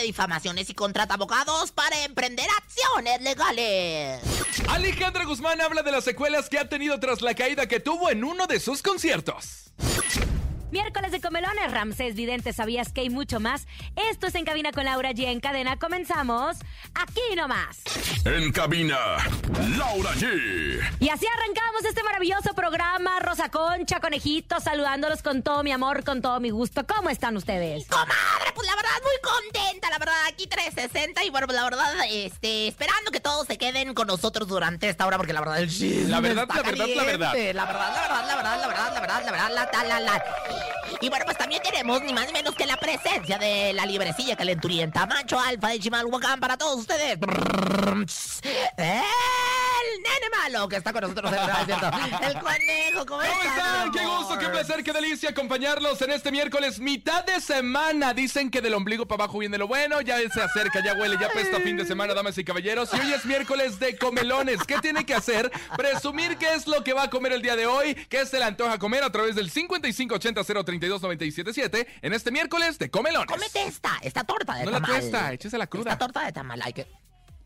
de difamaciones y contrata abogados para emprender acciones legales. Alejandra Guzmán habla de las secuelas que ha tenido tras la caída que tuvo en uno de sus conciertos. Miércoles de comelones, Ramsés Vidente, ¿sabías que hay mucho más? Esto es En Cabina con Laura G. En cadena comenzamos aquí nomás. En cabina, Laura G. Y así arrancamos este maravilloso programa. Rosa Concha, conejito, saludándolos con todo mi amor, con todo mi gusto. ¿Cómo están ustedes? Comadre, pues la verdad muy contenta, la verdad, aquí 360 y bueno, pues la verdad, este, esperando que todos se queden con nosotros durante esta hora porque la verdad el chisme La verdad, está la verdad, la verdad. caliente. La verdad, la verdad, la verdad, la verdad, la verdad, la verdad, la tal, la, la. Y bueno, pues también tenemos ni más ni menos que la presencia de la librecilla calenturienta, macho alfa de Chimalhuacán para todos ustedes. El nene malo que está con nosotros. El conejo, ¿cómo, ¿Cómo están? Qué gusto, qué placer, qué delicia acompañarlos en este miércoles, mitad de semana. Dicen que del ombligo para abajo viene lo bueno, ya se acerca, ya huele, ya pesta fin de semana, damas y caballeros. Y hoy es miércoles de comelones. ¿Qué tiene que hacer? Presumir qué es lo que va a comer el día de hoy, qué se le antoja comer a través del 5580-032-977 en este miércoles de comelones. Cómete esta, esta torta de No la tamal. tuesta, échese la cruda. Esta torta de tamal, hay que...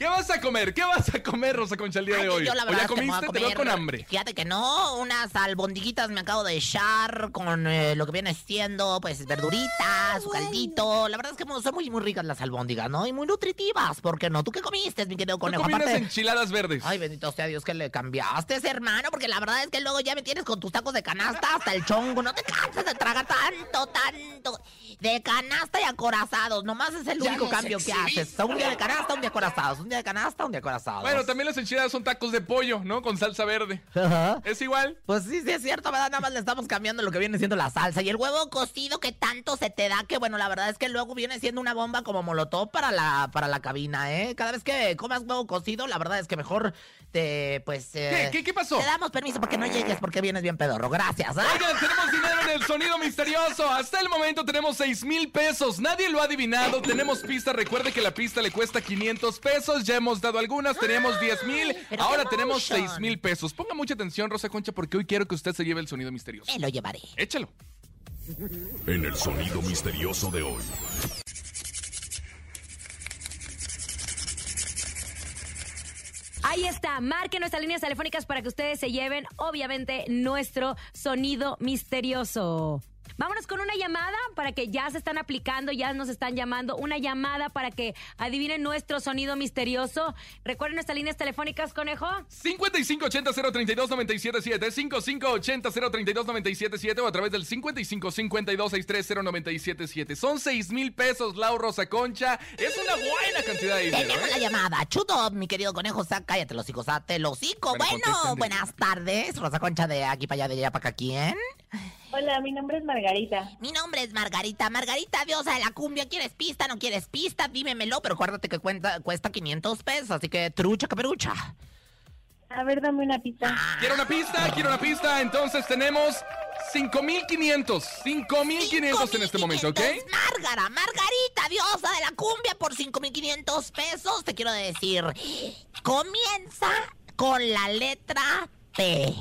¿Qué vas a comer? ¿Qué vas a comer, Rosa Concha, el día Ay, de hoy? yo la ¿O verdad ya es que me voy a comiste? Te veo comer- con hambre. Fíjate que no, unas albondiguitas me acabo de echar con eh, lo que viene siendo, pues, verduritas, su caldito. La verdad es que son muy, muy ricas las albóndigas, ¿no? Y muy nutritivas, ¿por qué no? ¿Tú qué comiste, mi querido conejo? comí unas enchiladas verdes. Ay, bendito sea Dios que le cambiaste, hermano, porque la verdad es que luego ya me tienes con tus tacos de canasta hasta el chongo. No te cansas de tragar tanto, tanto. De canasta y acorazados. Nomás es el único cambio que haces. Un día de canasta, un día acorazados. Día de canasta, un día acorazados. Bueno, también las enchiladas son tacos de pollo, ¿no? Con salsa verde. Ajá. ¿Es igual? Pues sí, sí es cierto, ¿verdad? Nada más le estamos cambiando lo que viene siendo la salsa. Y el huevo cocido que tanto se te da, que bueno, la verdad es que luego viene siendo una bomba como molotov para la, para la cabina, ¿eh? Cada vez que comas huevo cocido, la verdad es que mejor te, pues... eh, ¿Qué? ¿Qué- qué pasó? Te damos permiso porque no llegues porque vienes bien pedorro. Gracias, ¿eh? Oigan, tenemos dinero en el sonido misterioso. Hasta el momento tenemos 6 mil pesos. Nadie lo ha adivinado. Tenemos pista. Recuerde que la pista le cuesta 500 pesos. Ya hemos dado algunas. Teníamos 10 mil. pero Ahora tenemos emotion. 6 mil pesos. Ponga mucha atención, Rosa Concha, porque hoy quiero que usted se lleve el sonido misterioso. Me lo llevaré. Échalo. En el sonido misterioso de hoy. Ahí está, marquen nuestras líneas telefónicas para que ustedes se lleven, obviamente, nuestro sonido misterioso. Vámonos con una llamada para que ya se están aplicando, ya nos están llamando. Una llamada para que adivinen nuestro sonido misterioso. Recuerden nuestras líneas telefónicas, conejo. 5580-032-977, 5580-032-977 o a través del 5552-630977. Son 6 mil pesos, Lau Rosa Concha. Es una buena cantidad de dinero. Tenemos ¿eh? la llamada. Chuto, mi querido conejo, sa- cállate los hijos, te los hocico. Bueno, Bueno, buenas tardes. Rosa Concha de aquí para allá, de allá para acá. ¿Quién? Hola, mi nombre es Margarita. Mi nombre es Margarita. Margarita, diosa de la cumbia. ¿Quieres pista? ¿No quieres pista? Dímemelo, pero acuérdate que cuenta, cuesta 500 pesos, así que trucha caperucha. A ver, dame una pista. Quiero una pista, quiero una pista. Entonces tenemos 5500. 5500 en este momento, ¿ok? 5,500. Márgara, Margarita, diosa de la cumbia, por 5,500 pesos. Te quiero decir, comienza con la letra P.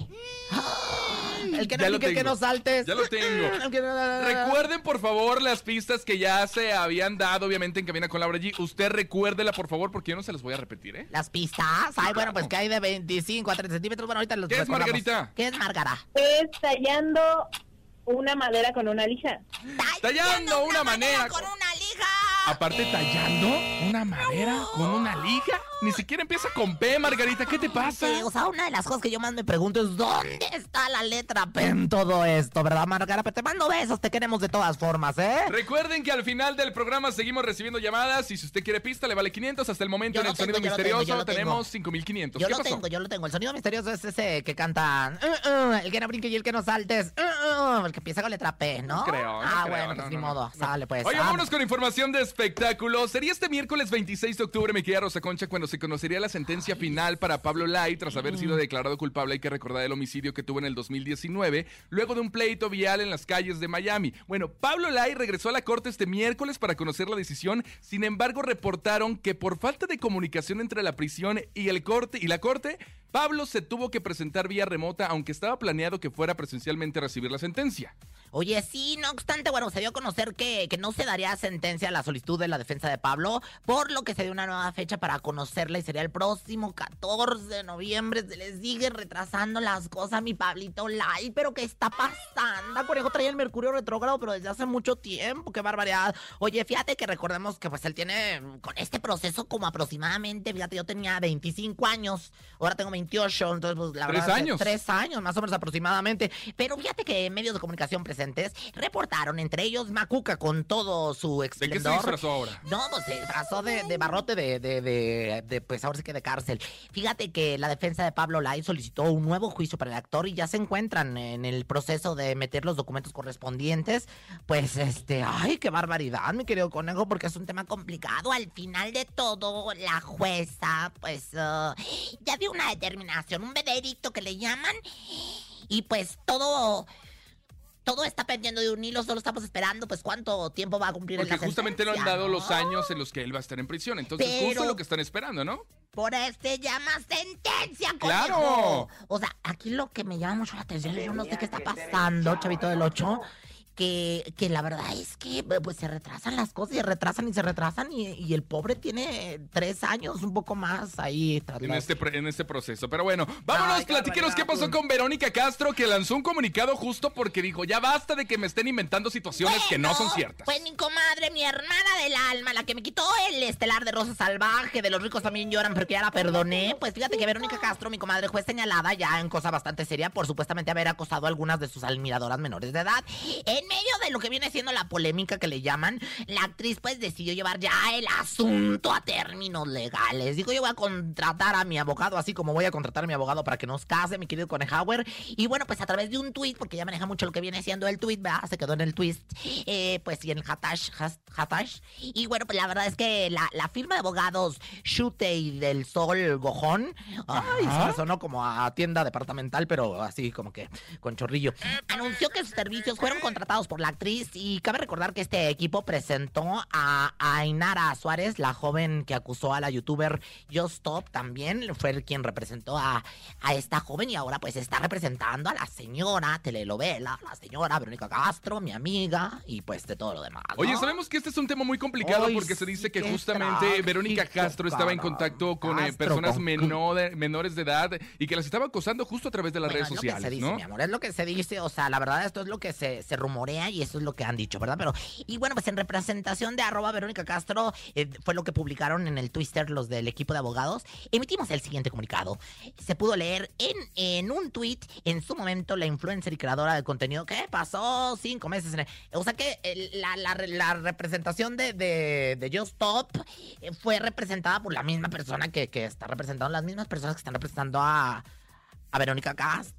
El que no Ya lo el que tengo. no saltes. Ya lo tengo. No- Recuerden, por favor, las pistas que ya se habían dado, obviamente, en Cabina con Laura G. Usted recuérdela, por favor, porque yo no se las voy a repetir, ¿eh? Las pistas. Ay, bueno, pues que hay de 25 a 30 centímetros. Bueno, ahorita los ¿Qué es. Margarita? ¿Qué es Margara? Es tallando una madera con una lija. Tallando una manera con con- una lija. Aparte, tallando una madera con una liga. Ni siquiera empieza con P, Margarita. ¿Qué te pasa? Sí, o sea, una de las cosas que yo más me pregunto es ¿dónde está la letra P en todo esto, verdad, Margara? Pero te mando besos, te queremos de todas formas, ¿eh? Recuerden que al final del programa seguimos recibiendo llamadas y si usted quiere pista le vale 500. Hasta el momento Yo en el sonido tengo, misterioso tengo, tenemos 5500. Yo ¿Qué lo pasó? tengo, yo lo tengo. El sonido misterioso es ese que cantan. "Uh, uh", el que no brinque y el que no saltes. "Uh, uh", el que empieza con letra P, ¿no? No creo, no Ah, creo, bueno, no, pues ni modo. Sale, pues. Oye, ah. vámonos con información de espectáculos. Sería este miércoles 26 de octubre, mi querida Rosa Concha, cuando se conocería la sentencia final para Pablo Lai tras haber sido declarado culpable. Hay que recordar el homicidio que tuvo en el 2019, luego de un pleito vial en las calles de Miami. Bueno, Pablo Lai regresó a la corte este miércoles para conocer la decisión. Sin embargo, reportaron que por falta de comunicación entre la prisión y el corte y la corte, Pablo se tuvo que presentar vía remota, aunque estaba planeado que fuera presencialmente a recibir la sentencia. Oye, sí, no obstante, bueno, se dio a conocer que, que no se daría sentencia a la solicitud de la defensa de Pablo, por lo que se dio una nueva fecha para conocerla y sería el próximo 14 de noviembre. Se les sigue retrasando las cosas, mi Pablito Lai, pero ¿qué está pasando? Conejo traía el Mercurio retrógrado, pero desde hace mucho tiempo, qué barbaridad. Oye, fíjate que recordemos que pues él tiene con este proceso como aproximadamente, fíjate, yo tenía 25 años, ahora tengo 28, entonces pues la Tres verdad... es que años. Tres años, más o menos aproximadamente. Pero fíjate que medios de comunicación presentes reportaron, entre ellos Macuca, con todo su ¿De qué se esplendor. disfrazó ahora? No, pues se disfrazó de, de barrote de, de, de, de, pues ahora sí que de cárcel. Fíjate que la defensa de Pablo Lai solicitó un nuevo juicio para el actor y ya se encuentran en el proceso de meter los documentos correspondientes. Pues este, ay, qué barbaridad, mi querido conejo, porque es un tema complicado. Al final de todo, la jueza, pues, ah, ya dio una determinación, un veredicto que le llaman. Y pues todo todo está pendiendo de un hilo, solo estamos esperando pues cuánto tiempo va a cumplir en Porque la justamente no han dado ¿no? los años en los que él va a estar en prisión. Entonces, Pero- justo lo que están esperando, ¿no? Por este llama sentencia, conejo. ¡Claro! O sea, aquí lo que me llama mucho la atención, yo no sé qué está pasando, chavito del 8, que, que la verdad es que pues se retrasan las cosas, se retrasan y se retrasan y, y el pobre tiene tres años, un poco más ahí. En este, pre- en este proceso. Pero bueno, vámonos, Ay, qué platíquenos qué pasó con Verónica Castro, que lanzó un comunicado justo porque dijo, ya basta de que me estén inventando situaciones que no son ciertas. Pues mi comadre, mi hermana del alma, la que me quitó el estelar de Rosa Salvaje, de los ricos también lloran, pero que ya la perdoné. Pues fíjate que Verónica Castro, mi comadre, fue señalada ya en cosa bastante seria por supuestamente haber acosado a algunas de sus admiradoras menores de edad. En medio de lo que viene siendo la polémica que le llaman, la actriz pues decidió llevar ya el asunto a términos legales. Dijo, yo voy a contratar a mi abogado, así como voy a contratar a mi abogado para que nos case, mi querido Conejauer. Y bueno, pues a través de un tweet, porque ya maneja mucho lo que viene siendo el tweet, ¿verdad? Se quedó en el tweet, eh, pues y en el hatash, hatash. Y bueno, pues la verdad es que la, la firma de abogados Chute y del Sol Gojón, ay, sonó como a tienda departamental, pero así como que con chorrillo. Anunció que sus servicios fueron contratados por la actriz y cabe recordar que este equipo presentó a, Ainara Suárez, la joven que acusó a la youtuber Just Stop también, fue el quien representó a, a esta joven y ahora pues está representando a la señora telenovela, la señora Verónica Castro, mi amiga y pues de todo lo demás. ¿no? Oye, sabemos que este es un tema muy complicado porque se dice que justamente Verónica Castro estaba en contacto con eh, personas con- menor- menores de edad y que las estaba acosando justo a través de las Bueno, redes es lo que sociales, se dice, ¿no? mi amor, es lo que se dice, o sea, la verdad esto es lo que se, se rumorea y eso es lo que han dicho, ¿verdad? Pero, y bueno, pues en representación de arroba Verónica Castro, eh, fue lo que publicaron en el Twitter los del equipo de abogados, emitimos el siguiente comunicado. Se pudo leer en, en un tweet en su momento la influencer y creadora de contenido que pasó cinco meses en O sea que la, la- la representación de, de, de Just Stop eh, fue representada por la misma persona que, que está representando, las mismas personas que están representando a, a Verónica Castro,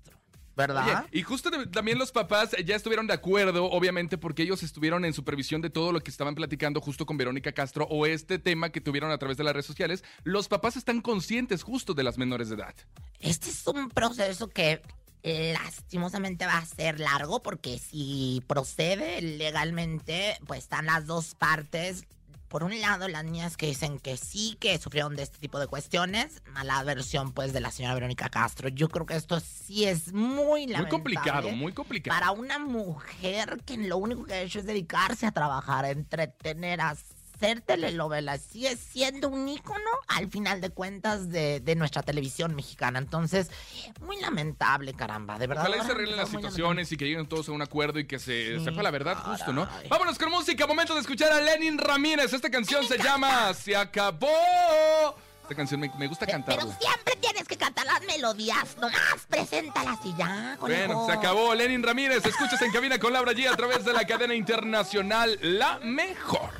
¿verdad? Oye, y justo también los papás ya estuvieron de acuerdo, obviamente, porque ellos estuvieron en supervisión de todo lo que estaban platicando justo con Verónica Castro o este tema que tuvieron a través de las redes sociales. Los papás están conscientes justo de las menores de edad. Este es un proceso que eh, lastimosamente va a ser largo porque si procede legalmente, pues están las dos partes. Por un lado, las niñas que dicen que sí, que sufrieron de este tipo de cuestiones, mala versión pues de la señora Verónica Castro. Yo creo que esto sí es muy lamentable. Muy complicado, muy complicado. Para una mujer que lo único que ha hecho es dedicarse a trabajar, a entretener, a hacer telenovelas, sigue siendo un ícono al final de cuentas de, de nuestra televisión mexicana. Entonces, muy lamentable, caramba, de verdad. Ojalá se arreglen las situaciones y que lleguen todos a un acuerdo y que se Sí, sepa la verdad justo, ¿no? Vámonos con música, momento de escuchar a Lenin Ramírez. Esta canción se llama Se acabó. Esta canción me, me gusta lamentable. Pero cantarla. siempre tienes que cantar las melodías, nomás preséntalas y ya, Bueno, se acabó. Lenin Ramírez, escuchas en cabina con Laura G a través de la cadena internacional La Mejor.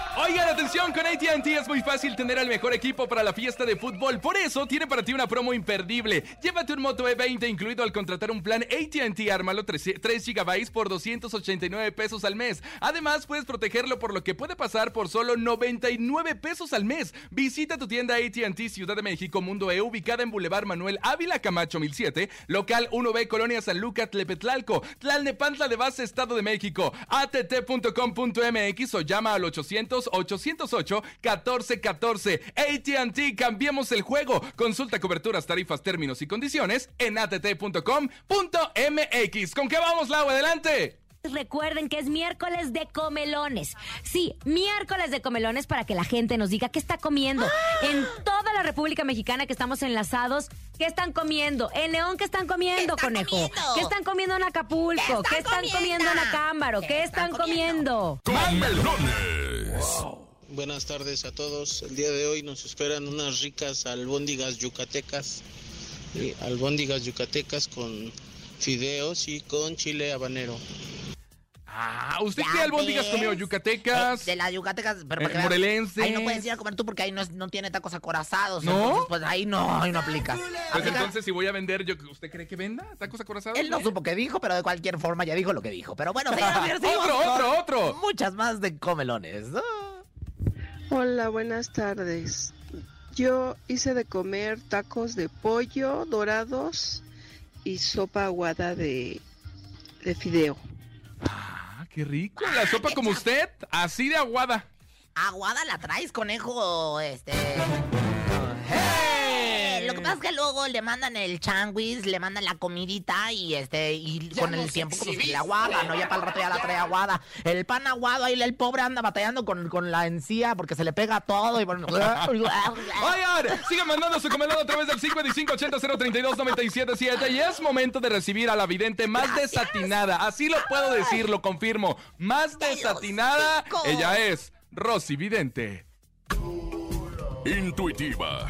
Oigan, atención, con ATT es muy fácil tener al mejor equipo para la fiesta de fútbol. Por eso tiene para ti una promo imperdible. Llévate un Moto E20 incluido al contratar un plan ATT Ármalo 3, 3 GB por 289 pesos al mes. Además, puedes protegerlo por lo que puede pasar por solo 99 pesos al mes. Visita tu tienda ATT Ciudad de México Mundo E ubicada en Boulevard Manuel Ávila Camacho 1007, local 1B Colonia San Lucas Tlepetlalco, Tlalnepantla de Base Estado de México, att.com.mx o llama al 800 808 1414. AT&T, cambiemos el juego. Consulta coberturas, tarifas, términos y condiciones en att.com.mx. ¿Con qué vamos, Lau? Adelante. Recuerden que es miércoles de comelones. Sí, miércoles de comelones para que la gente nos diga qué está comiendo. En toda la República Mexicana que estamos enlazados, ¿qué están comiendo? En León, ¿qué están comiendo, ¿Qué están conejo? comiendo? ¿Qué están comiendo en Acapulco? ¿Qué están comiendo en comiendo? Acámbaro? ¿Qué, ¿Qué están, están comiendo? Comelones. Buenas tardes a todos. El día de hoy nos esperan unas ricas albóndigas yucatecas. albóndigas yucatecas con fideos y con chile habanero. Ah, ¿usted qué albóndigas comió? ¿Yucatecas? Eh, de las yucatecas, pero Eh, para morelenses. Ahí no puedes ir a comer tú porque ahí no, es- no tiene tacos acorazados. ¿No? Entonces, pues ahí no, ahí no aplica. Pues Aplica- entonces, si voy a vender, yo, ¿usted cree que venda tacos acorazados? Él no supo qué dijo, pero de cualquier forma ya dijo lo que dijo. Pero bueno, señoras Otro, otro, otro. Muchas más de comelones. Ah. Hola, buenas tardes. Yo hice de comer tacos de pollo dorados y sopa aguada de, de fideo. Ah, qué rico. La sopa como usted, así de aguada. Aguada la traes, conejo, este... Pasa es que luego le mandan el changuis, le mandan la comidita y este y con el tiempo como que le aguada, ¿no? Ya para el rato ya la trae aguada. El pan aguado, ahí el pobre anda batallando con, con la encía porque se le pega todo y bueno... Oigan, sigan mandando su comelón a través del 5580-032-977 y es momento de recibir a la vidente más desatinada. Así lo puedo decir, lo confirmo. Más ¡De los desatinada, ella es Rosy Vidente. Intuitiva,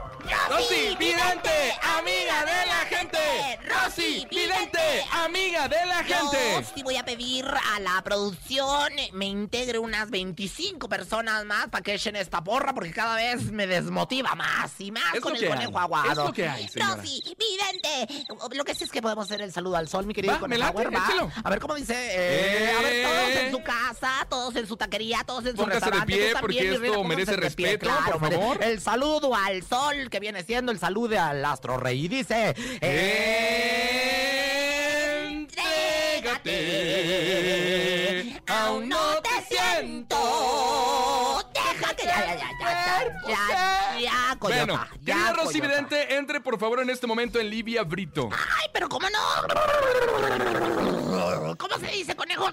Rosy Vidente, amiga de la gente. Rosy Vidente, amiga de la Yo gente. sí voy a pedir a la producción me integre unas 25 personas más para que echen esta porra porque cada vez me desmotiva más y más con el conejo hay, aguado. es lo que hay, señora. Rosy, vidente. Lo que sí es que podemos hacer el saludo al sol, mi querido Va, conejo. late, va. A ver cómo dice. eh, A ver, Eh. todos en su casa, todos en su taquería, todos en su Póngase de restaurante. pie, tú también, porque reina, esto merece de pie, respeto, claro, por favor. El saludo al sol que viene siendo el saludo al astro rey. Y dice. Entrégate, Aún no te siento. Deja que ya, ya, ya, ya, ya, ya, coyota, Bueno, ya, Rosy. Vidente, entre por favor en este momento en Livia Brito. Ay, pero ¿cómo no? ¿Cómo se dice, conejo?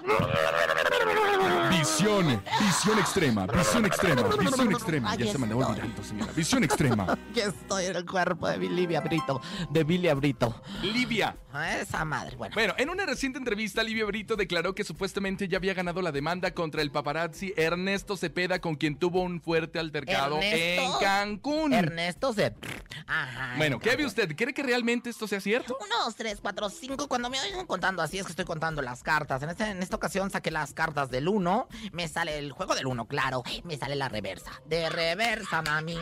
Visión, visión extrema, visión extrema, visión extrema. Aquí Ya se me andaba olvidando, señora. Visión extrema. Aquí estoy en el cuerpo de Billy Brito, de Billy Brito. Livia. A esa madre, bueno. Bueno, en una reciente entrevista, Livia Brito declaró que supuestamente ya había ganado la demanda contra el paparazzi Ernesto Cepeda, con quien tuvo un fuerte altercado ¿Ernesto? en Cancún. Ernesto se... Ajá. Bueno, ¿qué ve usted? ¿Cree que realmente esto sea cierto? Uno, dos, tres, cuatro, cinco. Cuando me oigan contando así es que estoy contando cartas. En, este, en esta ocasión saqué las cartas del uno. Me sale el juego del uno, claro. Me sale la reversa. De reversa, mami.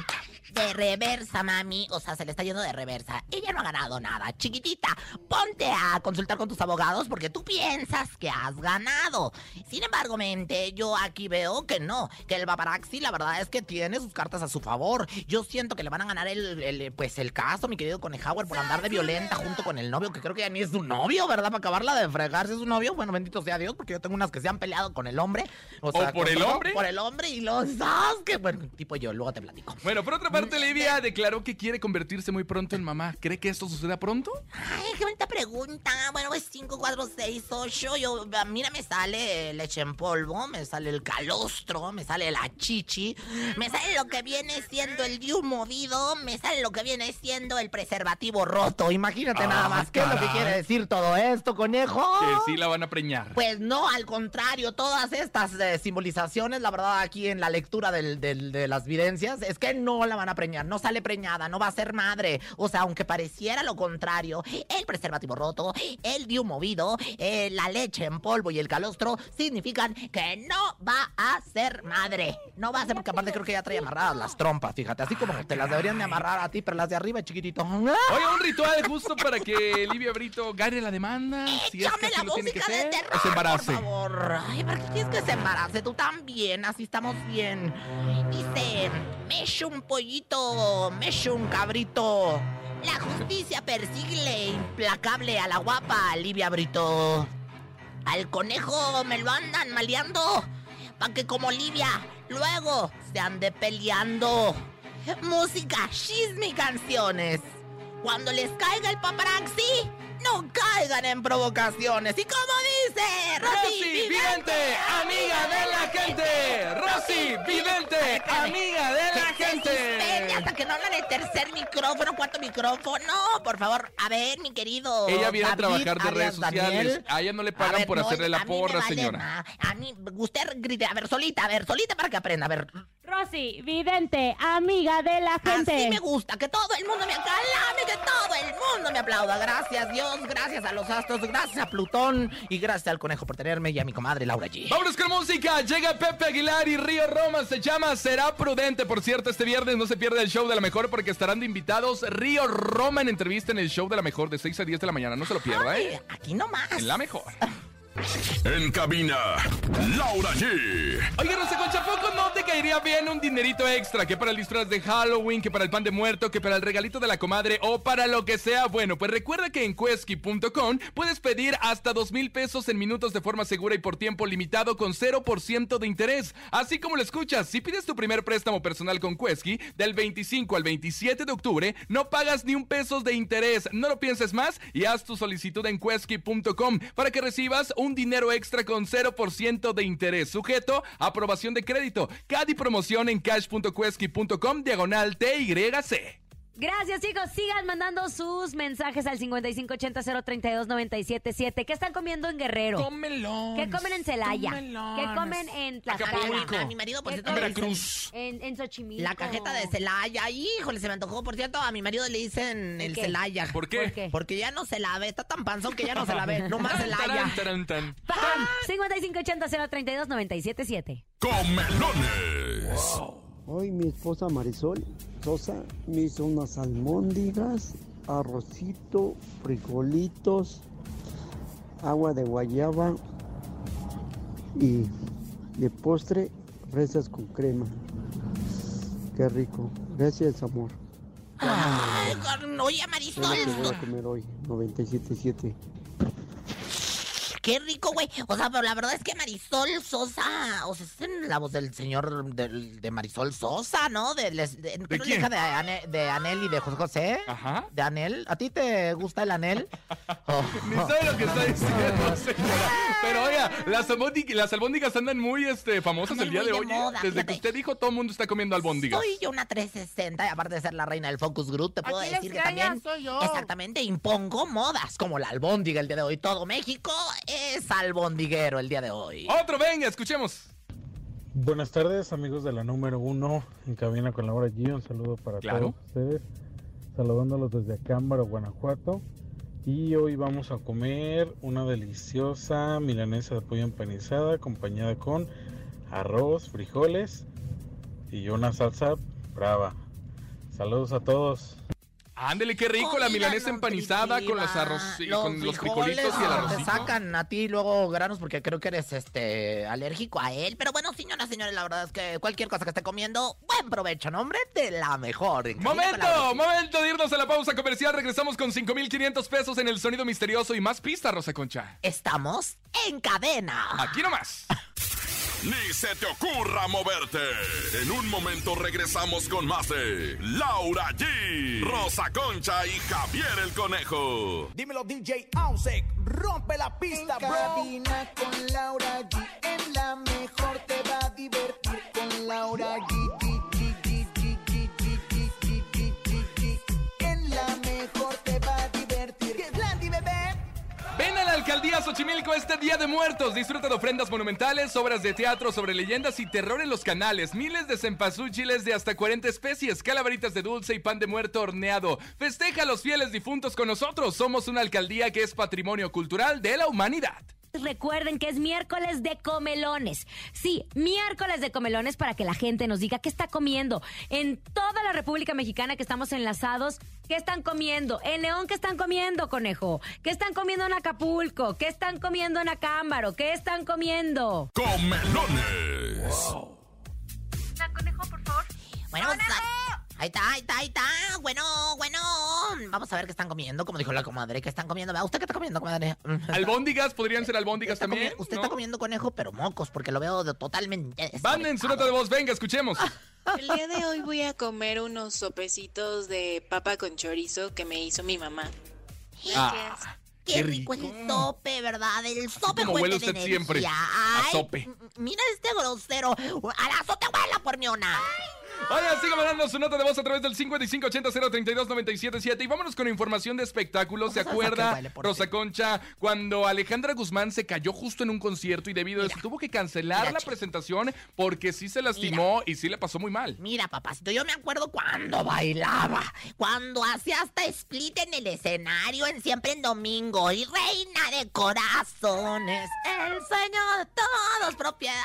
De reversa, mami. O sea, se le está yendo de reversa. Ella no ha ganado nada. Chiquitita, ponte a consultar con tus abogados porque tú piensas que has ganado. Sin embargo, mente, yo aquí veo que no. Que el paparazzi, la verdad es que tiene sus cartas a su favor. Yo siento que le van a ganar el, el, pues, el caso, mi querido Conejauer, por andar de violenta junto con el novio, que creo que ya ni es su novio, ¿verdad? Para acabarla de fregarse es su novio. Bueno, bendito sea Dios, porque yo tengo unas que se han peleado con el hombre. ¿O sea, por con el todo, hombre? Por el hombre y los dos, que bueno, tipo yo, luego te platico. Bueno, por otra parte, Livia declaró que quiere convertirse muy pronto en mamá. ¿Cree que esto suceda pronto? Ay, qué bonita pregunta. Bueno, pues 5, 4, 6, 8. Yo, mira, me sale leche en polvo, me sale el calostro, me sale la chichi, me sale lo que viene siendo el diu movido, me sale lo que viene siendo el preservativo roto. Imagínate Ah, nada más. ¿Qué es lo que quiere decir todo esto, conejo? Que sí la van a preñar. Pues no, al contrario, todas estas eh, simbolizaciones, la verdad, aquí en la lectura del- del- de las videncias, es que no la van a preñar, no sale preñada, no va a ser madre. O sea, aunque pareciera lo contrario, el preservativo roto, el diu movido, eh, la leche en polvo y el calostro significan que no va a ser madre. No va a ser, porque aparte creo que ya trae amarradas las trompas, fíjate, así como te las deberían de amarrar a ti, pero las de arriba, chiquitito. Oye, un ritual justo para que Livia Brito gane la demanda. Si es que la lo tiene que música de ser. terror, O se embarace. por favor. Ay, ¿para qué quieres que se embarace? Tú también, así estamos bien. Dice, me un pollito, me echo un cabrito. La justicia persigue implacable a la guapa Livia Brito. Al conejo me lo andan maleando. Pa' que como Livia luego se ande peleando. Música, chisme canciones. Cuando les caiga el paparazzi, no caigan en provocaciones. Y como dice Rosy Vidente, amiga de la gente. Rosy Vidente, amiga de la que se suspende gente. hasta que no hablan el tercer micrófono, cuarto micrófono. Por favor, a ver, mi querido. Ella viene a trabajar de redes sociales. Daniel. A ella no le pagan ver, por no, hacerle la porra, vale señora. ma- A mí, usted grite, a ver, solita, a ver, solita para que aprenda, a ver. Rosy, vidente, amiga de la gente. Así me gusta, que todo el mundo me aclame, que todo el mundo me aplauda. Gracias, Dios, gracias a los astros, gracias a Plutón y gracias al conejo por tenerme y a mi comadre Laura G. Vámonos con música. Llega Pepe Aguilar y Río Roma. Se llama Será Prudente. Por cierto, este viernes no se pierde el show de la mejor porque estarán de invitados Río Roma en entrevista en el show de la mejor de 6 a 10 de la mañana. No se lo pierda, ¿eh? Aquí nomás. En la mejor. En cabina, Laura G. Oye, Rosa Concha, ¿a poco no te caería bien un dinerito extra? Que para el disfraz de Halloween, que para el pan de muerto, que para el regalito de la comadre o para lo que sea. Bueno, pues recuerda que en Quesky.com puedes pedir hasta dos mil pesos en minutos de forma segura y por tiempo limitado con 0% de interés. Así como lo escuchas, si pides tu primer préstamo personal con Quesky del 25 al 27 de octubre, no pagas ni un peso de interés. No lo pienses más y haz tu solicitud en Quesky.com para que recibas un dinero extra con 0% de interés. Sujeto a aprobación de crédito. CAD y promoción en cash.quesky.com diagonal TYC. Gracias, chicos. Sigan mandando sus mensajes al 5580-032-977. ¿Qué están comiendo en Guerrero? Cómelo. ¿Qué comen en Celaya? ¿Qué comen en Tlaxcala? Mi marido, por ¿Qué cierto, dicen- Veracruz. En, en Xochimilco. La cajeta de Celaya, híjole, se me antojó. Por cierto, a mi marido le dicen el qué? Celaya. ¿Por qué? ¿Por qué? Porque ya no se la ve, está tan panzón que ya no se la ve, no más Celaya. Tarán, tarán, tan. 5580-032-977. Comelones. Hoy mi esposa Marisol Sosa me hizo unas almóndigas, arrocito, frijolitos, agua de guayaba y de postre fresas con crema. Qué rico. Gracias, amor. Ay, oye, Marisol. que voy a comer hoy, 97.7. Qué rico, güey. O sea, pero la verdad es que Marisol Sosa, o sea, es en la voz del señor del- de, Marisol Sosa, ¿no? De, les- de- ¿tú no eres quién? hija de, Ane- de Anel y de José José. Ajá. ¿De Anel? ¿A ti te gusta el Anel? Oh. Ni sabe lo que está diciendo, señora. Pero oiga, las, albóndigas, las albóndigas andan muy este, famosas Andan el día de de hoy. ¿eh? moda, Desde fíjate. que usted dijo, todo el mundo está comiendo albóndigas. Soy yo una 360 y aparte de ser la reina del Focus Group, te puedo decir que también exactamente impongo modas como la albóndiga el día de hoy. Todo México es albondiguero el día de hoy. Otro, venga, escuchemos. Buenas tardes, amigos de la número uno en cabina con Laura G. Un saludo para Claro. todos ustedes. Saludándolos desde Acámbaro, Guanajuato. Y hoy vamos a comer una deliciosa milanesa de pollo empanizada acompañada con arroz, frijoles y una salsa brava. Saludos a todos. Ándele, qué rico, la Comida milanesa empanizada con los arroz y Los con los frijolitos y el Te arrocito. sacan a ti luego granos porque creo que eres este alérgico a él. Pero bueno, señoras, señores, la verdad es que cualquier cosa que esté comiendo, buen provecho, ¿no, hombre? De la mejor. Momento, momento de irnos a la pausa comercial. Regresamos con 5,500 pesos en el sonido misterioso y más pistas, Rosa Concha. Estamos en cadena. Aquí nomás. Ni se te ocurra moverte. En un momento regresamos con más de Laura G, Rosa Concha y Javier el Conejo. Dímelo DJ Ausek, rompe la pista, bro. Cabina con Laura G. a Xochimilco este Día de Muertos. Disfruta de ofrendas monumentales, obras de teatro sobre leyendas y terror en los canales. Miles de cempasúchiles de hasta 40 especies, calaveritas de dulce y pan de muerto horneado. Festeja a los fieles difuntos con nosotros. Somos una alcaldía que es patrimonio cultural de la humanidad. Recuerden que es miércoles de comelones. Sí, miércoles de comelones para que la gente nos diga qué está comiendo. En toda la República Mexicana que estamos enlazados, ¿qué están comiendo? En León, ¿qué están comiendo, conejo? ¿Qué están comiendo en Acapulco? ¿Qué están comiendo en Acámbaro? ¿Qué están comiendo? Comelones. conejo, por favor. Bueno, Ahí está, ahí está, ahí está. Bueno, bueno. Vamos a ver qué están comiendo. Como dijo la comadre, ¿qué están comiendo? ¿Va? ¿Usted qué está comiendo, comadre? Albóndigas, podrían ser albóndigas también. comi- usted ¿no? está comiendo conejo, pero mocos, porque lo veo de totalmente. Manden su nota de voz, venga, escuchemos. El día de hoy voy a comer unos sopecitos de papa con chorizo que me hizo mi mamá. Ah, Qué, Qué rico, rico. el sope, ¿verdad? El sope como huele fuente de usted siempre, a Ay, sope. m- Mira este grosero. A la sote huela por mi ona. Oigan, sigan mandando su nota de voz a través del 5580-032-977 y vámonos con información de espectáculos. ¿Se acuerda, Rosa Concha, cuando Alejandra Guzmán se cayó justo en un concierto y debido a eso tuvo que cancelar Mira, la chico. presentación porque sí se lastimó y sí le pasó muy mal? Mira, papacito, yo me acuerdo cuando bailaba, cuando hacía hasta split en el escenario en Siempre en Domingo y Reina de Corazones, el sueño de todos, propiedad.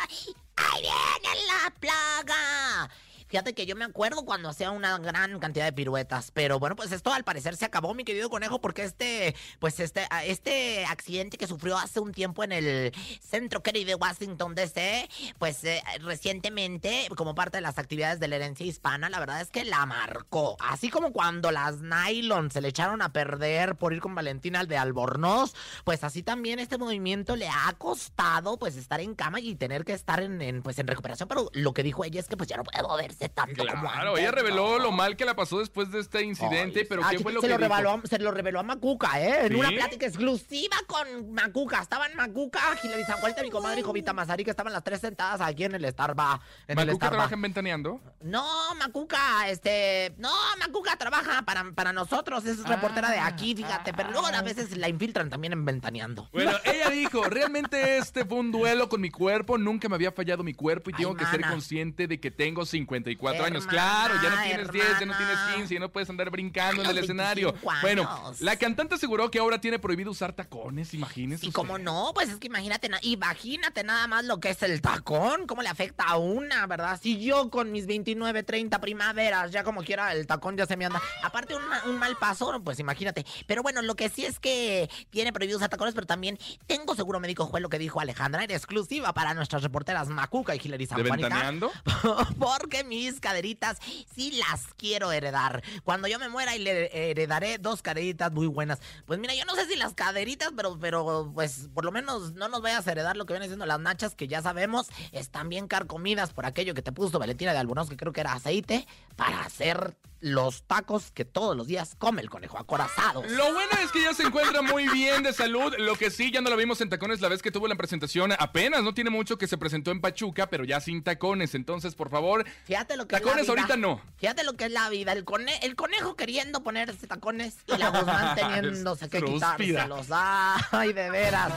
¡Ahí viene la plaga! Fíjate que yo me acuerdo cuando hacía una gran cantidad de piruetas, pero bueno, pues esto al parecer se acabó, mi querido conejo, porque este, pues este, este accidente que sufrió hace un tiempo en el centro Kennedy de Washington DC, pues eh, recientemente, como parte de las actividades de la herencia hispana, la verdad es que la marcó. Así como cuando las nylon se le echaron a perder por ir con Valentina al de Albornoz, pues así también este movimiento le ha costado pues estar en cama y tener que estar en, en, pues en recuperación, pero lo que dijo ella es que pues ya no puede moverse Claro, ella reveló lo mal que la pasó después de este incidente, pero ah, ¿qué fue lo se que lo? Reveló, se lo reveló a Macuca, ¿eh? En una plática exclusiva con Macuca. Estaban Macuca, Hilary Zacuelta, mi comadre y Jovita Mazari, que estaban las tres sentadas aquí en el Starbucks. En ¿Macuca Starba. trabaja en Ventaneando? No, Macuca, este... No, Macuca trabaja para, para nosotros, es reportera ah, de aquí, ah, fíjate, ah, pero luego a veces la infiltran también en Ventaneando. Bueno, ella dijo, realmente este fue un duelo con mi cuerpo, nunca me había fallado mi cuerpo y tengo que ser consciente de que tengo 50 34 años. Claro, ya no tienes hermana. 10, ya no tienes 15, ya no puedes andar brincando en el escenario. Bueno, la cantante aseguró que ahora tiene prohibido usar tacones, imagínense. Y usted. cómo no, pues es que imagínate, imagínate nada más lo que es el tacón, cómo le afecta a una, ¿verdad? Si yo con mis 29, 30 primaveras, ya como quiera, el tacón ya se me anda. Aparte, un, mal paso, pues imagínate. Pero bueno, lo que sí es que tiene prohibido usar tacones, pero también tengo seguro médico, fue lo que dijo Alejandra, era exclusiva para nuestras reporteras Macuca y Hilary Zampánica. ¿De ventaneando? Porque mi caderitas sí las quiero heredar. Cuando yo me muera y le heredaré dos caderitas muy buenas. Pues mira, yo no sé si las caderitas, pero, pero pues por lo menos no nos vayas a heredar lo que vienen siendo las nachas, que ya sabemos están bien carcomidas por aquello que te puso Valentina de Albornoz, que creo que era aceite, para hacer los tacos que todos los días come el conejo, acorazados. Lo bueno es que ya se encuentra muy bien de salud. Lo que sí, ya no lo vimos en tacones la vez que tuvo la presentación. Apenas, no tiene mucho que se presentó en Pachuca, pero ya sin tacones. Entonces, por favor, Fíjate lo que tacones es la vida. ahorita no. Fíjate lo que es la vida. El, cone- el conejo queriendo ponerse tacones y la Guzmán teniéndose que quitárselos. Ay, de veras.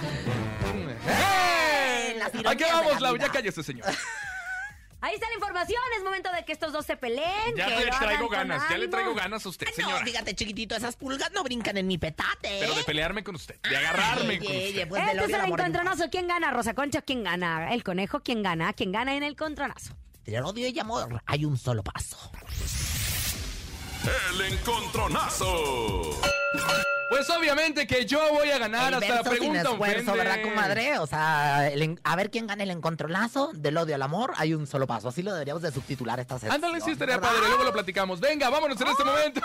¡Eh! Las ¿A qué ironías de vamos, la Lau? vida. Ya cállese, señor. Ahí está la información. Es momento de que estos dos se peleen. Ya que le traigo ganas, ya le traigo ganas a usted, No, señora. fíjate, chiquitito, esas pulgas no brincan en mi petate. Pero de pelearme con usted, de agarrarme Ay, con oye, usted. pues Este es el encontronazo. ¿Quién gana? Rosa Concha, ¿quién gana? El conejo, ¿quién gana? ¿Quién gana en el encontronazo? Del odio y amor hay un solo paso. El encontronazo. Pues obviamente que yo voy a ganar El hasta la verso sin pregunta esfuerzo, ofende. ¿verdad, comadre? O sea, el a ver quién gana el encontronazo del odio al amor, hay un solo paso. Así lo deberíamos de subtitular esta sección. Ándale, sí estaría ¿verdad? padre, luego lo platicamos. Venga, vámonos en este momento.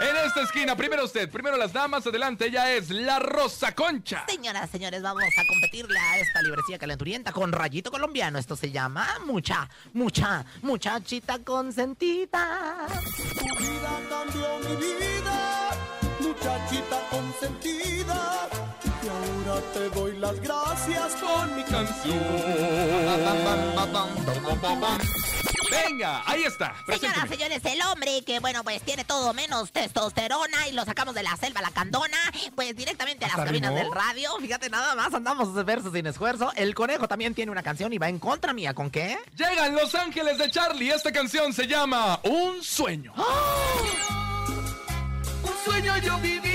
En esta esquina, primero usted, primero las damas, adelante, ella es la Rosa Concha. Señoras, señores, vamos a competirle a esta librecilla calenturienta con rayito colombiano. Esto se llama mucha, mucha, muchachita consentida. Tu vida cambió mi vida, muchachita consentida. Y ahora te doy las gracias con mi canción. Venga, ahí está. Señoras, señores, el hombre que, bueno, pues tiene todo menos testosterona y lo sacamos de la selva la candona, pues directamente a las ¿Hasta cabinas rimó? del radio. Fíjate, nada más andamos versos sin esfuerzo. El conejo también tiene una canción y va en contra mía. ¿Con qué? Llegan Los Ángeles de Charlie. Esta canción se llama Un Sueño. Un sueño yo viví.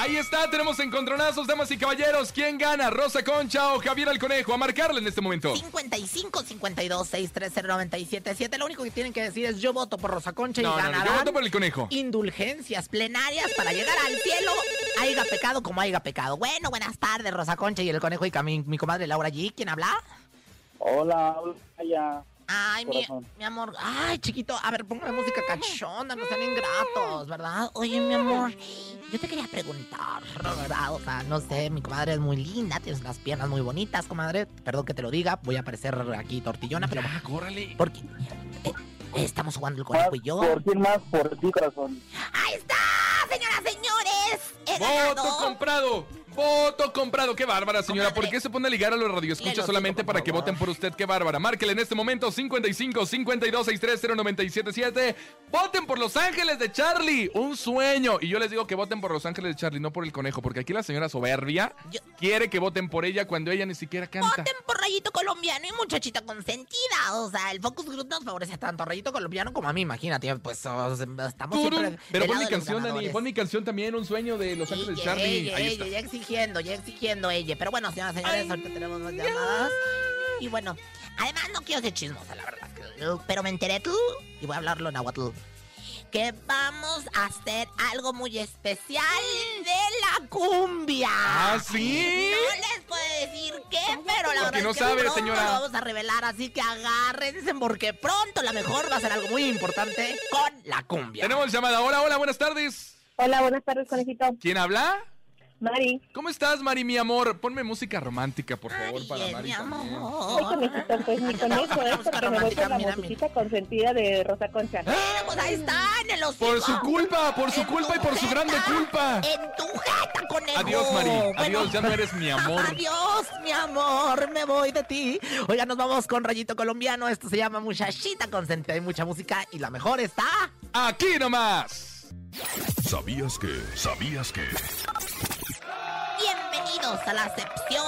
Ahí está, tenemos encontronazos, damas y caballeros. ¿Quién gana? ¿Rosa Concha o Javier el Conejo? A marcarle en este momento. 55 52 630 977. Lo único que tienen que decir es yo voto por Rosa Concha No, y no, no, ganarán yo voto por el conejo. indulgencias plenarias para llegar al cielo. Haiga pecado como haiga pecado. Bueno, buenas tardes, Rosa Concha y el conejo y mi, mi comadre Laura G. ¿Quién habla? Hola, hola, Ay, mi, mi amor. Ay, chiquito. A ver, póngame música cachonda, no sean ingratos, ¿verdad? Oye, mi amor, yo te quería preguntar, ¿verdad? O sea, no sé, mi comadre es muy linda, tienes las piernas muy bonitas, comadre. Perdón que te lo diga, voy a parecer aquí tortillona, pero... Ya, córrele. Porque eh, estamos jugando el conejo y yo. ¿Por quién más? Por ti, corazón. ¡Ahí está, señoras, señores! ¡He Voto ganado! comprado. Voto comprado. Qué bárbara, señora. ¿Por qué se pone a ligar a los radioescuchas solamente para que voten por usted? Qué bárbara. Márquele en este momento 55 52 630 977. Voten por Los Ángeles de Charlie. Un sueño. Y yo les digo que voten por Los Ángeles de Charlie, no por el conejo. Porque aquí la señora soberbia Yo- quiere que voten por ella cuando ella ni siquiera canta. Voten por Rayito Colombiano y muchachita consentida. O sea, el Focus Group nos favorece tanto a Rayito Colombiano como a mí, imagínate. Pues o sea, estamos. Pero pon mi canción, Dani. Pon mi canción también, Un sueño de Los Ángeles de Charlie. Ahí está. Exigiendo, ya exigiendo ella. Pero bueno, señoras y señores, ahorita tenemos más llamadas. Y bueno, además no quiero ser chismosa, la verdad. Pero me enteré tú, y voy a hablarlo en náhuatl, que vamos a hacer algo muy especial de la cumbia. ¿Ah, sí? No les puedo decir qué, pero la Porque verdad no es que sabe, pronto señora. lo vamos a revelar, así que agárrense porque pronto la mejor va a ser algo muy importante con la cumbia. Tenemos llamada. Hola, hola, buenas tardes. Hola, buenas tardes, conejito. ¿Quién habla? Mari. ¿Cómo estás, Mari, mi amor? Ponme música romántica, por favor, para Bien, Mari mi también. Ay, amor. conejito, pues mi conejo es porque me voy con la musiquita consentida de Rosa Concha. Bueno, pues ahí están en los Por su culpa, por su culpa y por su grande culpa. En tu jeta, conejo. Adiós, Mari. Bueno, Adiós, ya no eres mi amor. Adiós, mi amor, me voy de ti. Oiga, nos vamos con Rayito Colombiano. Esto se llama Muchachita Consentida. Hay mucha música y la mejor está... Aquí nomás. ¿Sabías que? ¿Sabías que? Bienvenidos a la sección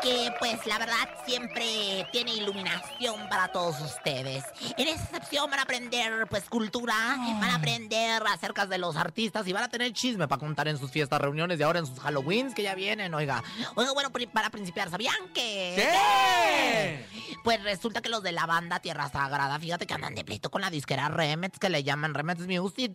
que, pues, la verdad siempre tiene iluminación para todos ustedes. En esta sección van a aprender, pues, cultura, van a aprender acerca de los artistas y van a tener chisme para contar en sus fiestas, reuniones y ahora en sus Halloweens que ya vienen, oiga. Oiga, bueno, para principiar, ¿sabían que? ¿Qué? Pues resulta que los de la banda Tierra Sagrada, fíjate que andan de pleito con la disquera Remets, que le llaman Remets Music,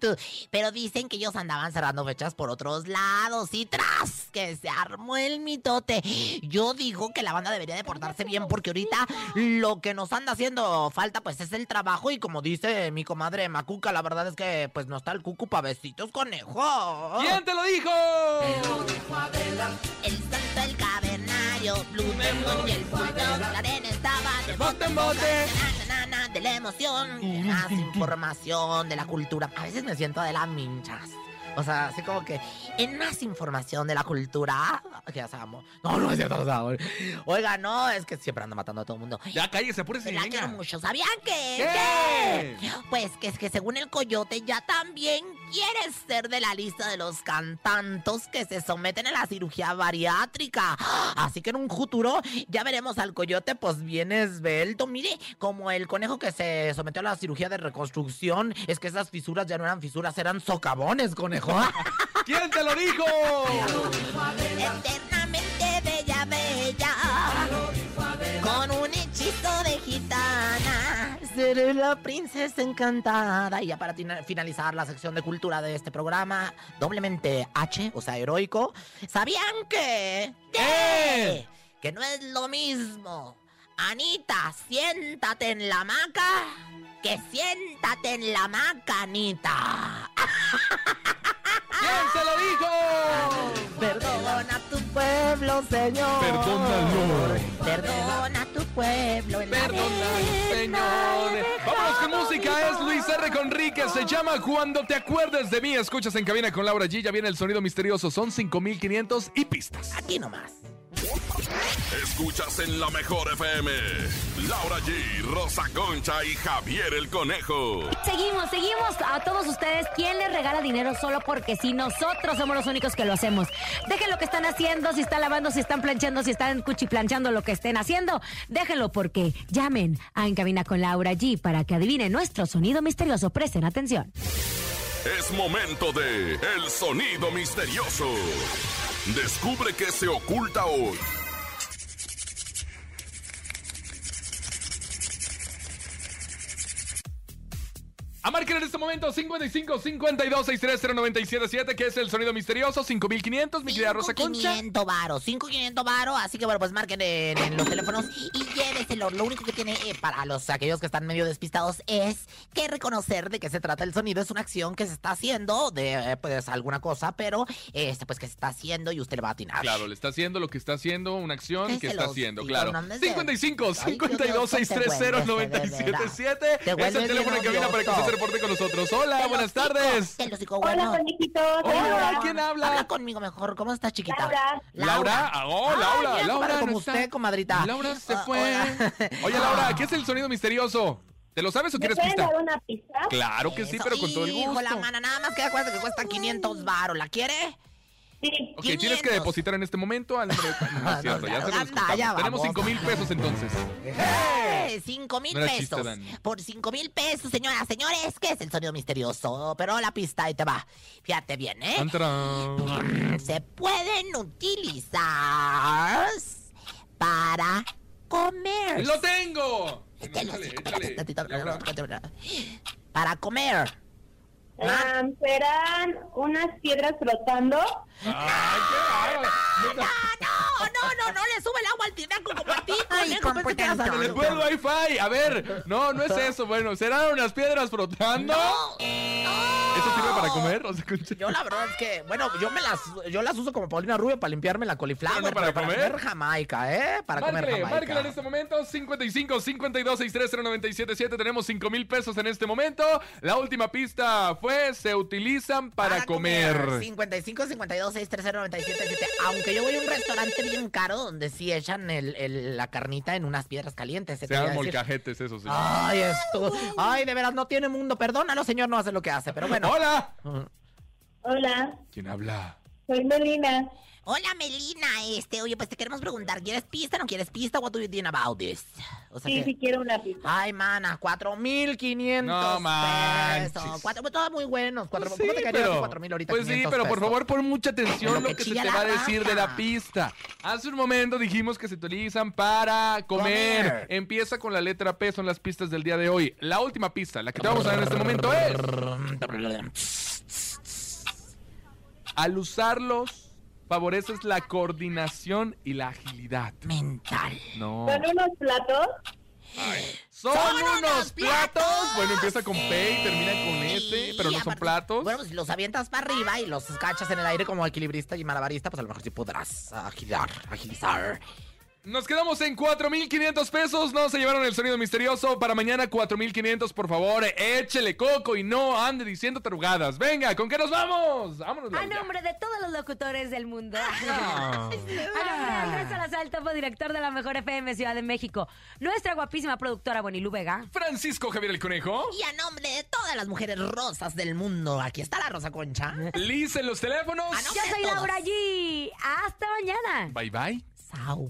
pero dicen que ellos andaban cerrando fechas por otros lados y tras que se armó el mitote. Yo digo que la banda debería de portarse bien porque ahorita lo que nos anda haciendo falta pues es el trabajo y como dice mi comadre Macuca, la verdad es que pues no está el cucu pa' besitos, conejo. ¿Quién te lo dijo? El santo, el cavernario, Demon y el bulldog, la arena estaba de bote en bote. Na, na, na, de la emoción, más información, de la cultura. A veces me siento de las minchas. O sea, así como que en más información de la cultura. Que ya sabemos. No, no es cierto, o sea, Oiga, no, es que siempre anda matando a todo el mundo. Ya cállese, apúrese, La quiero mucho. ¿Sabían que? ¿Qué? ¿Qué? Pues que es que según el coyote ya también quiere ser de la lista de los cantantes que se someten a la cirugía bariátrica. Así que en un futuro ya veremos al coyote pues bien esbelto. Mire, como el conejo que se sometió a la cirugía de reconstrucción. Es que esas fisuras ya no eran fisuras, eran socavones, conejo. ¿Quién te lo dijo? Eternamente bella, bella. Con un hechizo de gitana. Seré la princesa encantada. Y ya para finalizar la sección de cultura de este programa, doblemente H, o sea, heroico. ¿Sabían que? ¿Qué? Que no es lo mismo. Anita, siéntate en la hamaca. Que siéntate en la hamaca, Anita. ¿Quién se lo dijo? Perdona a tu pueblo, Señor. Perdónalo. Perdona a tu pueblo. en la Señor. Es Luis R. Conríquez. Se llama Cuando te acuerdes de mí. Escuchas en cabina con Laura G. Ya viene el sonido misterioso. Son 5500 y pistas. Aquí nomás. Escuchas en la mejor FM. Laura G, Rosa Concha y Javier el Conejo. Seguimos, seguimos a todos ustedes. ¿Quién les regala dinero solo porque si nosotros somos los únicos que lo hacemos? Dejen lo que están haciendo, si están lavando, si están planchando, si están cuchiplanchando lo que estén haciendo. Déjenlo porque llamen a En Cabina con Laura G para que adivinen nuestro sonido misterioso. Presten atención. Es momento de El Sonido Misterioso. Descubre qué se oculta hoy. A marcar en este momento 55 52 630 977, que es el sonido misterioso. 5500, mi querida Rosa Concha. 500 varos, 500 varos, así que bueno, pues marquen en, en los teléfonos y lléveselo. Lo único que tiene eh, para los aquellos que están medio despistados es que reconocer de qué se trata el sonido. Es una acción que se está haciendo de eh, pues alguna cosa, pero este pues que se está haciendo y usted le va a atinar. Claro, le está haciendo lo que está haciendo, una acción que está haciendo, claro. no andes de- 55 Ay, 52 Dios, te 630 vuelves, de veras. 977 Te es el teléfono en cabina para que usted. Reporte con nosotros. Hola, Te buenas tardes. te digo, Hola, bueno. conejitos. Hola, ¿quién habla? Habla conmigo mejor. ¿Cómo estás, chiquita? Laura. Laura, ah, oh, Ay, Laura, mira, Laura, como no está. usted, comadrita. Laura se Ah, fue. hola. Oye, Laura, ¿qué es el sonido misterioso? ¿Te lo sabes o ¿Me quieres pueden pista? dar una pista? Claro que sí, pero con todo el Hijo, gusto. la mana, nada más que acuérdate que cuesta 500 baros. ¿La quiere? Sí. Ok, tienes que 500. depositar en este momento al número. No, cierto, ya se Anda, ya Tenemos vamos. 5 mil pesos entonces. ¡Eh! ¡Cinco mil No era chiste, pesos! Por cinco mil pesos, señoras, señores, ¿qué es el sonido misterioso? Pero la pista, ahí te va. Fíjate bien, ¿eh? Tan, tarán. Se pueden utilizar para comer. ¡Lo tengo! Échale, Échale. Para comer. Ah, ¿Serán unas piedras flotando? Ay, qué. No, no, no, no le sube el agua al tinaco como a ti, conejo, pensé que el wifi. A ver, no, no es eso. Bueno, ¿serán unas piedras flotando? No, ¿Eso sirve para comer? Concha? Yo la verdad es que, bueno, yo me las, yo las uso como Paulina Rubio para limpiarme la coliflor. No para comer. Jamaica, ¿eh? Para comer Jamaica. márcale en este momento 55 52 630 977 Tenemos 5 mil pesos en este momento La última pista fue Se utilizan para, comer, 55 52 630 977 Aunque yo voy a un restaurante bien caro donde sí echan el, el- la carnita en unas piedras calientes. Se dan molcajetes, eso sí Ay, esto. Ay, de veras, no tiene mundo. Perdónalo, señor, no hace lo que hace. Pero bueno. ¡Hola! Hola. ¿Quién habla? Soy Melina. Hola, Melina. Este, oye, pues te queremos preguntar, ¿quieres pista o no quieres pista? What do you think about this? O sea Sí, que- sí quiero una pista. Ay, mana, 4,500 No manches. pesos. Cuatro, todos muy buenos. Cuatro, Pues ¿Cómo sí, te quedarías pero- con 4,000 ahorita? Pues sí, 500 pero por pesos? favor pon mucha atención En lo lo que se te va a decir de la pista. Hace un momento dijimos que se utilizan para comer. Comer. Empieza con la letra P, son las pistas del día de hoy. La última pista, la que te vamos a dar en este momento es... Al usarlos, favoreces la coordinación y la agilidad. Mental. No. ¿Son unos platos? ¿Son, ¡Son unos platos? platos! Bueno, empieza con P y termina con S, Sí, pero no son platos. Bueno, pues si los avientas para arriba y los cachas en el aire como equilibrista y malabarista, pues a lo mejor sí podrás agilizar, agilizar. Nos quedamos en 4,500 pesos. No se llevaron el sonido misterioso. Para mañana, 4,500, por favor. Échele coco y no ande diciendo tarugadas. Venga, ¿con qué nos vamos? Vámonos. A nombre de todos los locutores del mundo. No. A nombre de Andrés Salazar, topo director de la Mejor FM Ciudad de México. Nuestra guapísima productora Bonilú Vega. Francisco Javier el Conejo. Y a nombre de todas las mujeres rosas del mundo, aquí está la Rosa Concha. Liz en los teléfonos. No. Yo soy todos. Laura G. Hasta mañana. Bye bye. Sau.